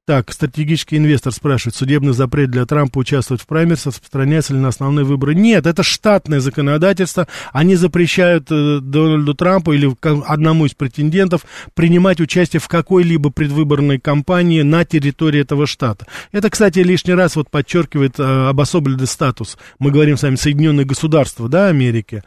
Так, стратегический инвестор спрашивает, судебный запрет для Трампа участвовать в праймерс распространяется ли на основные выборы? Нет, это штатное законодательство. Они запрещают э, Дональду Трампу или одному из претендентов принимать участие в какой-либо предвыборной кампании на территории этого штата. Это, кстати, лишний раз вот подчеркивает э, обособленный статус. Мы говорим с вами Соединенные Государства, да, Америки.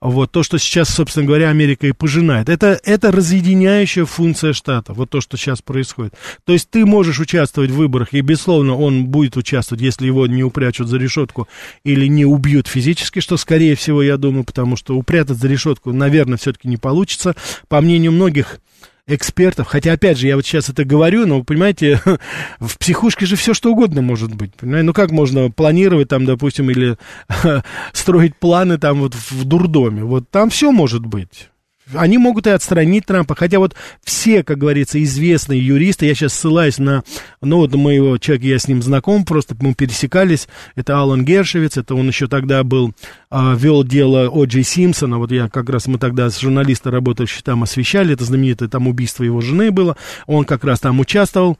Вот то, что сейчас, собственно говоря, Америка и пожинает. Это, это разъединяющая функция штата. Вот то, что сейчас происходит. То есть ты можешь участвовать в выборах, и, безусловно, он будет участвовать, если его не упрячут за решетку или не убьют физически, что, скорее всего, я думаю, потому что упрятать за решетку, наверное, все-таки не получится. По мнению многих экспертов, хотя, опять же, я вот сейчас это говорю, но, понимаете, в психушке же все что угодно может быть, понимаете? Ну, как можно планировать там, допустим, или строить планы там вот в дурдоме? Вот там все может быть. Они могут и отстранить Трампа, хотя вот все, как говорится, известные юристы, я сейчас ссылаюсь на, ну вот моего человека, я с ним знаком, просто мы пересекались, это Алан Гершевиц, это он еще тогда был, а, вел дело О. Джей Симпсона, вот я как раз, мы тогда с журналистом, работающим там, освещали, это знаменитое там убийство его жены было, он как раз там участвовал,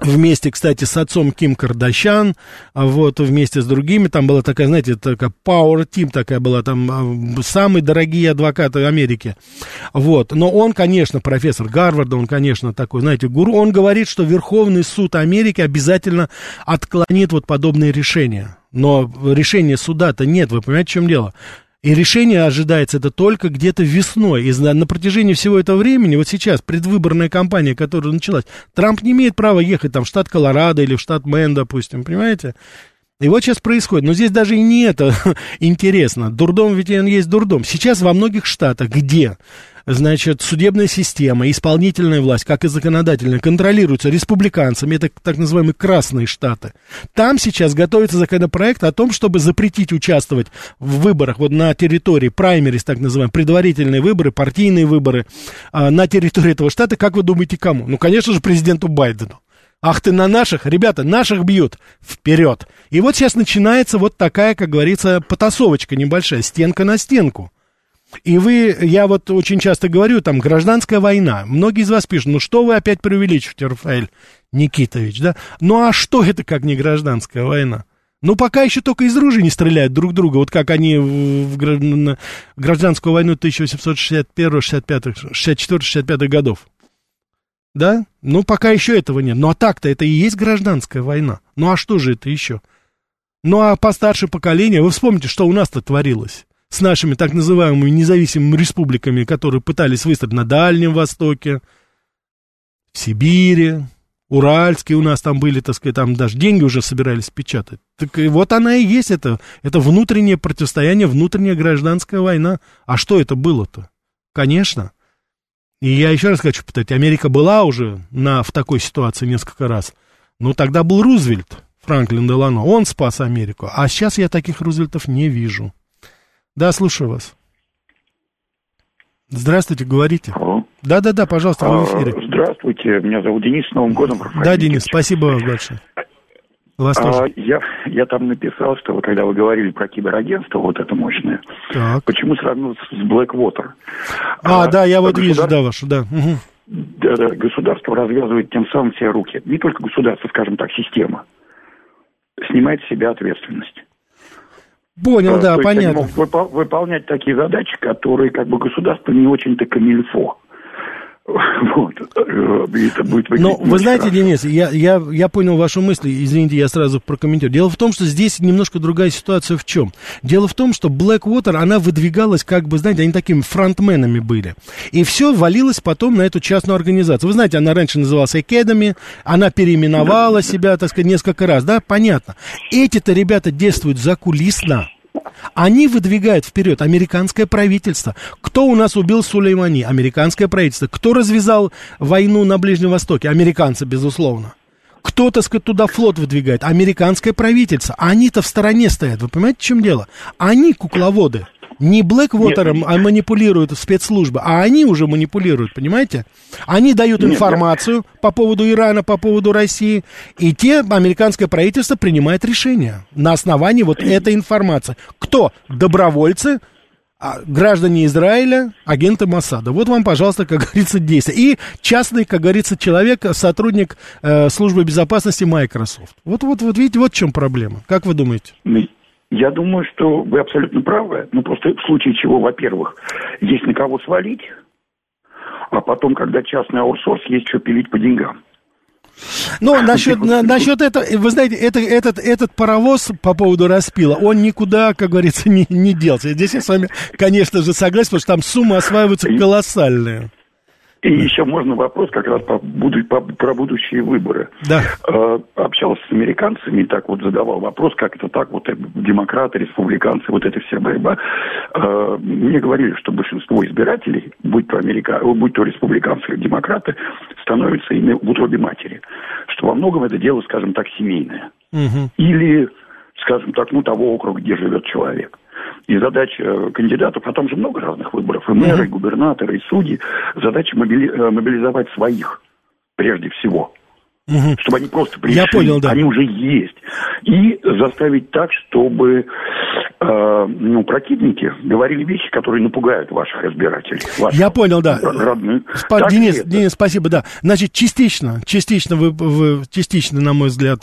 Вместе, кстати, с отцом Ким Кардашян, а вот вместе с другими, там была такая, знаете, такая Power Team такая была, там а, самые дорогие адвокаты Америки, вот, но он, конечно, профессор Гарварда, он, конечно, такой, знаете, гуру, он говорит, что Верховный суд Америки обязательно отклонит вот подобные решения, но решения суда-то нет, вы понимаете, в чем дело? И решение ожидается это только где-то весной. И на, на протяжении всего этого времени, вот сейчас, предвыборная кампания, которая началась, Трамп не имеет права ехать там в штат Колорадо или в штат Мэн, допустим, понимаете? И вот сейчас происходит. Но здесь даже и не это интересно. Дурдом ведь он есть дурдом. Сейчас во многих штатах, где значит, судебная система, исполнительная власть, как и законодательная, контролируются республиканцами, это так называемые красные штаты. Там сейчас готовится законопроект о том, чтобы запретить участвовать в выборах вот на территории праймерис, так называемые, предварительные выборы, партийные выборы а, на территории этого штата. Как вы думаете, кому? Ну, конечно же, президенту Байдену. Ах ты на наших, ребята, наших бьют, вперед. И вот сейчас начинается вот такая, как говорится, потасовочка небольшая, стенка на стенку. И вы, я вот очень часто говорю, там, гражданская война. Многие из вас пишут, ну что вы опять преувеличиваете, Рафаэль Никитович, да? Ну а что это как не гражданская война? Ну, пока еще только из ружей не стреляют друг друга, вот как они в, гражданскую войну 1861, 65, 64, 65 годов. Да? Ну, пока еще этого нет. Ну, а так-то это и есть гражданская война. Ну, а что же это еще? Ну, а постарше поколение, вы вспомните, что у нас-то творилось с нашими так называемыми независимыми республиками, которые пытались выстроить на Дальнем Востоке, в Сибири, Уральские у нас там были, так сказать, там даже деньги уже собирались печатать. Так и вот она и есть это, это внутреннее противостояние, внутренняя гражданская война. А что это было-то? Конечно. И я еще раз хочу повторить, Америка была уже на, в такой ситуации несколько раз. Но тогда был Рузвельт, Франклин Делано, он спас Америку. А сейчас я таких Рузвельтов не вижу. Да, слушаю вас. Здравствуйте, говорите. Алло. Да-да-да, пожалуйста, вы в эфире. А, Здравствуйте, меня зовут Денис, с Новым годом. Да, Денис, спасибо вам большое. Вас А, тоже. я, я там написал, что вы, когда вы говорили про киберагентство, вот это мощное, Так. почему сравнил с Blackwater? А, да, я вот вижу, государ- да, вашу, да. Мгм. Да, да, государство развязывает тем самым все руки. Не только государство, скажем так, система. Снимает с себя ответственность. Понял, да, есть они понятно. могут выпол- выполнять такие задачи, которые как бы государство не очень-то камильфо. Вот. И Это будет Но вы знаете. Денис, я, я, я понял вашу мысль, извините, я сразу прокомментирую. Дело в том, что здесь немножко другая ситуация в чем. Дело в том, что Blackwater, она выдвигалась, как бы, знаете, они такими фронтменами были. И все валилось потом на эту частную организацию. Вы знаете, она раньше называлась Academy, она переименовала себя, так сказать, несколько раз, да, понятно. Эти-то ребята действуют закулисно. Они выдвигают вперед американское правительство. Кто у нас убил Сулеймани? Американское правительство. Кто развязал войну на Ближнем Востоке? Американцы, безусловно. Кто, так сказать, туда флот выдвигает? Американское правительство. Они-то в стороне стоят. Вы понимаете, в чем дело? Они кукловоды. Не Блэквотером а манипулируют спецслужбы, а они уже манипулируют, понимаете? Они дают Нет, информацию по поводу Ирана, по поводу России, и те, американское правительство принимает решение на основании вот этой информации. Кто? Добровольцы, а, граждане Израиля, агенты Моссада. Вот вам, пожалуйста, как говорится, действие. И частный, как говорится, человек, сотрудник э, службы безопасности Microsoft. Вот, вот, вот видите, вот в чем проблема. Как вы думаете? Я думаю, что вы абсолютно правы. Ну, просто в случае чего, во-первых, есть на кого свалить, а потом, когда частный аутсорс, есть что пилить по деньгам. Ну, насчет, на- насчет этого, вы знаете, это, этот, этот паровоз по поводу распила, он никуда, как говорится, не, не делся. Здесь я с вами, конечно же, согласен, потому что там суммы осваиваются колоссальные. И еще можно вопрос как раз по, буду- по- про будущие выборы. Да. Э, общался с американцами, так вот задавал вопрос, как это так, вот э, демократы, республиканцы, вот эта вся борьба. Э, мне говорили, что большинство избирателей, будь то, америка... будь то республиканцы или демократы, становятся ими в утробе матери. Что во многом это дело, скажем так, семейное. Мгм. Или, скажем так, ну, того округа, где живет человек. И задача э, кандидатов, а там же много разных выборов, и мэры, и губернаторы, и судьи, задача мобили- э, мобилизовать своих, прежде всего. Мгм. Чтобы они просто пришли, Я понял, да. они уже есть. И заставить так, чтобы э, ну, противники говорили вещи, которые напугают ваших избирателей. ваших Я понял, да. Родных. Спа- Так Денис? Денис, спасибо, да. Значит, частично, частично, вы, вы- частично, на мой взгляд,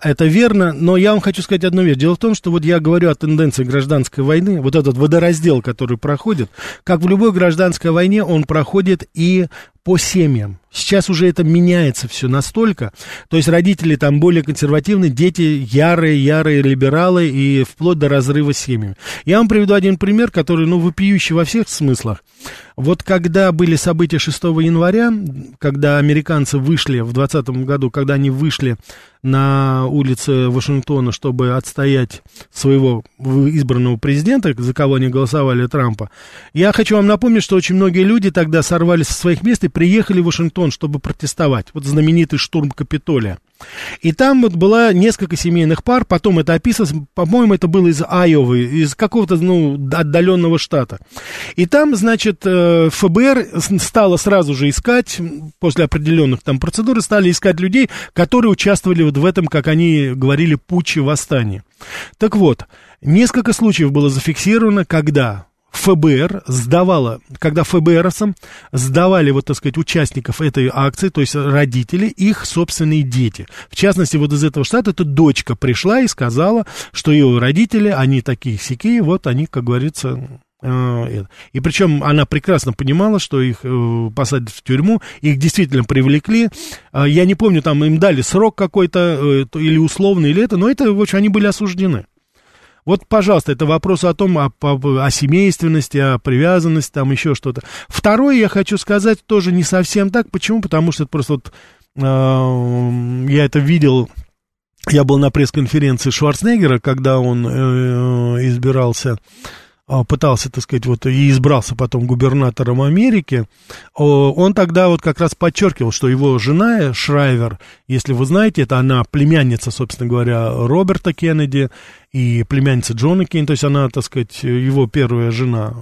это верно, но я вам хочу сказать одну вещь. Дело в том, что вот я говорю о тенденции гражданской войны, вот этот водораздел, который проходит, как в любой гражданской войне, он проходит и по семьям. Сейчас уже это меняется все настолько. То есть родители там более консервативные, дети ярые, ярые либералы и вплоть до разрыва с семьями. Я вам приведу один пример, который, ну, вопиющий во всех смыслах. Вот когда были события 6 января, когда американцы вышли в 2020 году, когда они вышли на улицы Вашингтона, чтобы отстоять своего избранного президента, за кого они голосовали, Трампа, я хочу вам напомнить, что очень многие люди тогда сорвались со своих мест и приехали в Вашингтон, чтобы протестовать. Вот знаменитый штурм Капитолия. И там вот было несколько семейных пар, потом это описывалось, по-моему, это было из Айовы, из какого-то, ну, отдаленного штата. И там, значит, э, ФБР стало сразу же искать, после определенных там процедур, стали искать людей, которые участвовали вот в этом, как они говорили, путче восстании. Так вот, несколько случаев было зафиксировано, когда ФБР сдавала, когда ФБРовцам сдавали, вот, так сказать, участников этой акции, то есть родители, их собственные дети. В частности, вот из этого штата эта дочка пришла и сказала, что ее родители, они такие сякие, вот они, как говорится, э, это. и причем она прекрасно понимала, что их э, посадят в тюрьму, их действительно привлекли. Э, я не помню, там им дали срок какой-то, э, то- или условный, или это, но это, в общем, они были осуждены. Вот, пожалуйста, это вопрос о том, о, о, о семейственности, о привязанности, там еще что-то. Второе, я хочу сказать, тоже не совсем так. Почему? Потому что это просто вот я это видел я был на пресс-конференции Шварценеггера, когда он э, избирался а, пытался, так сказать, вот и избрался потом губернатором Америки, он тогда вот как раз подчеркивал, что его жена Шрайвер, если вы знаете, это она племянница, собственно говоря, Роберта Кеннеди и племянница Джона Кеннеди, то есть она, так сказать, его первая жена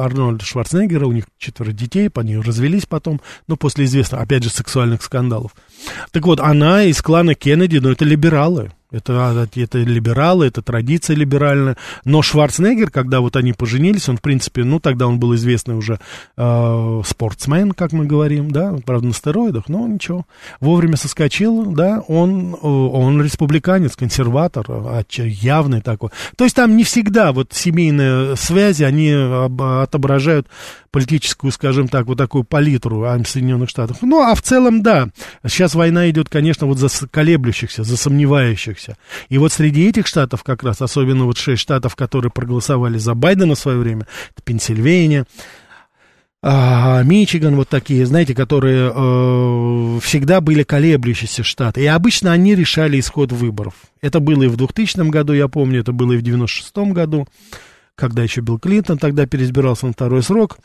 Арнольда Шварценеггера, у них четверо детей, они развелись потом, но после известных, опять же, сексуальных скандалов. Так вот, она из клана Кеннеди, но это либералы, это, это либералы, это традиция либеральная. Но Шварценеггер, когда вот они поженились, он, в принципе, ну, тогда он был известный уже э, спортсмен, как мы говорим, да, правда, на стероидах, но ничего. Вовремя соскочил, да, он, он республиканец, консерватор, явный такой. То есть там не всегда вот семейные связи, они отображают политическую, скажем так, вот такую палитру Соединенных Штатов. Ну, а в целом, да, сейчас война идет, конечно, вот за колеблющихся, за сомневающихся. И вот среди этих штатов как раз, особенно вот шесть штатов, которые проголосовали за Байдена в свое время, это Пенсильвания, Мичиган, вот такие, знаете, которые э, всегда были колеблющиеся штаты. И обычно они решали исход выборов. Это было и в 2000 году, я помню, это было и в 96 году, когда еще Билл Клинтон тогда переизбирался на второй срок.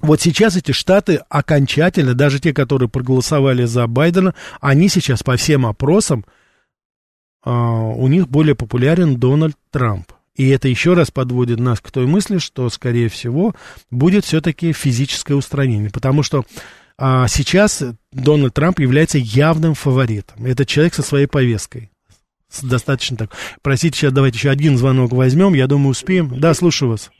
Вот сейчас эти штаты окончательно, даже те, которые проголосовали за Байдена, они сейчас по всем опросам, э, у них более популярен Дональд Трамп. И это еще раз подводит нас к той мысли, что, скорее всего, будет все-таки физическое устранение. Потому что а, сейчас Дональд Трамп является явным фаворитом. Это человек со своей повесткой. Достаточно так. Простите, сейчас давайте еще один звонок возьмем. Я думаю, успеем. Да, слушаю вас.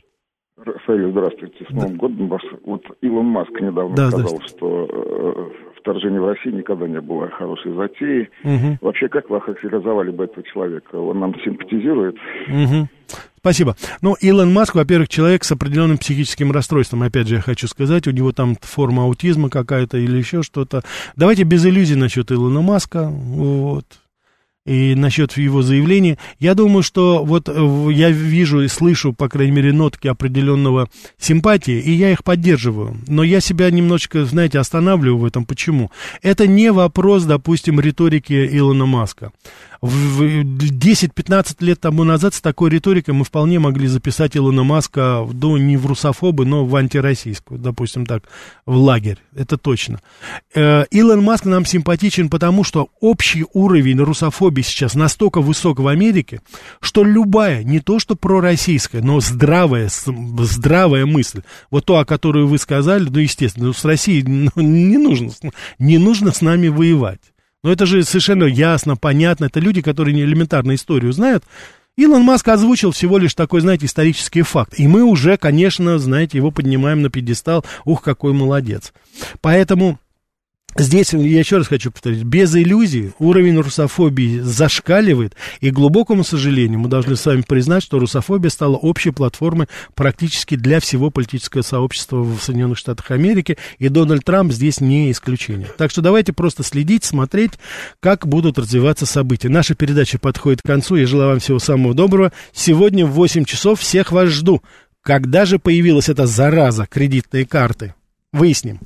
Рафаэль, здравствуйте. С Новым да. годом вас. Вот Илон Маск недавно да, сказал, что э, вторжение в Россию никогда не было хорошей затеей. Угу. Вообще, как вы охарактеризовали бы этого человека? Он нам симпатизирует? Угу. Спасибо. Ну, Илон Маск, во-первых, человек с определенным психическим расстройством, опять же, я хочу сказать, у него там форма аутизма какая-то или еще что-то. Давайте без иллюзий насчет Илона Маска, вот и насчет его заявления. Я думаю, что вот э, я вижу и слышу, по крайней мере, нотки определенного симпатии, и я их поддерживаю. Но я себя немножечко, знаете, останавливаю в этом. Почему? Это не вопрос, допустим, риторики Илона Маска. 10-15 лет тому назад с такой риторикой мы вполне могли записать Илона Маска ну, не в русофобы, но в антироссийскую, допустим так, в лагерь. Это точно. Э, Илон Маск нам симпатичен потому, что общий уровень русофобии сейчас настолько высок в Америке, что любая, не то что пророссийская, но здравая, здравая мысль, вот то, о которой вы сказали, ну, естественно, с Россией ну, не нужно, не нужно с нами воевать. Но это же совершенно ясно, понятно. Это люди, которые не элементарно историю знают. Илон Маск озвучил всего лишь такой, знаете, исторический факт. И мы уже, конечно, знаете, его поднимаем на пьедестал. Ух, какой молодец. Поэтому Здесь, я еще раз хочу повторить, без иллюзий уровень русофобии зашкаливает, и, к глубокому сожалению, мы должны с вами признать, что русофобия стала общей платформой практически для всего политического сообщества в Соединенных Штатах Америки, и Дональд Трамп здесь не исключение. Так что давайте просто следить, смотреть, как будут развиваться события. Наша передача подходит к концу, я желаю вам всего самого доброго. Сегодня в 8 часов всех вас жду. Когда же появилась эта зараза, кредитные карты? Выясним.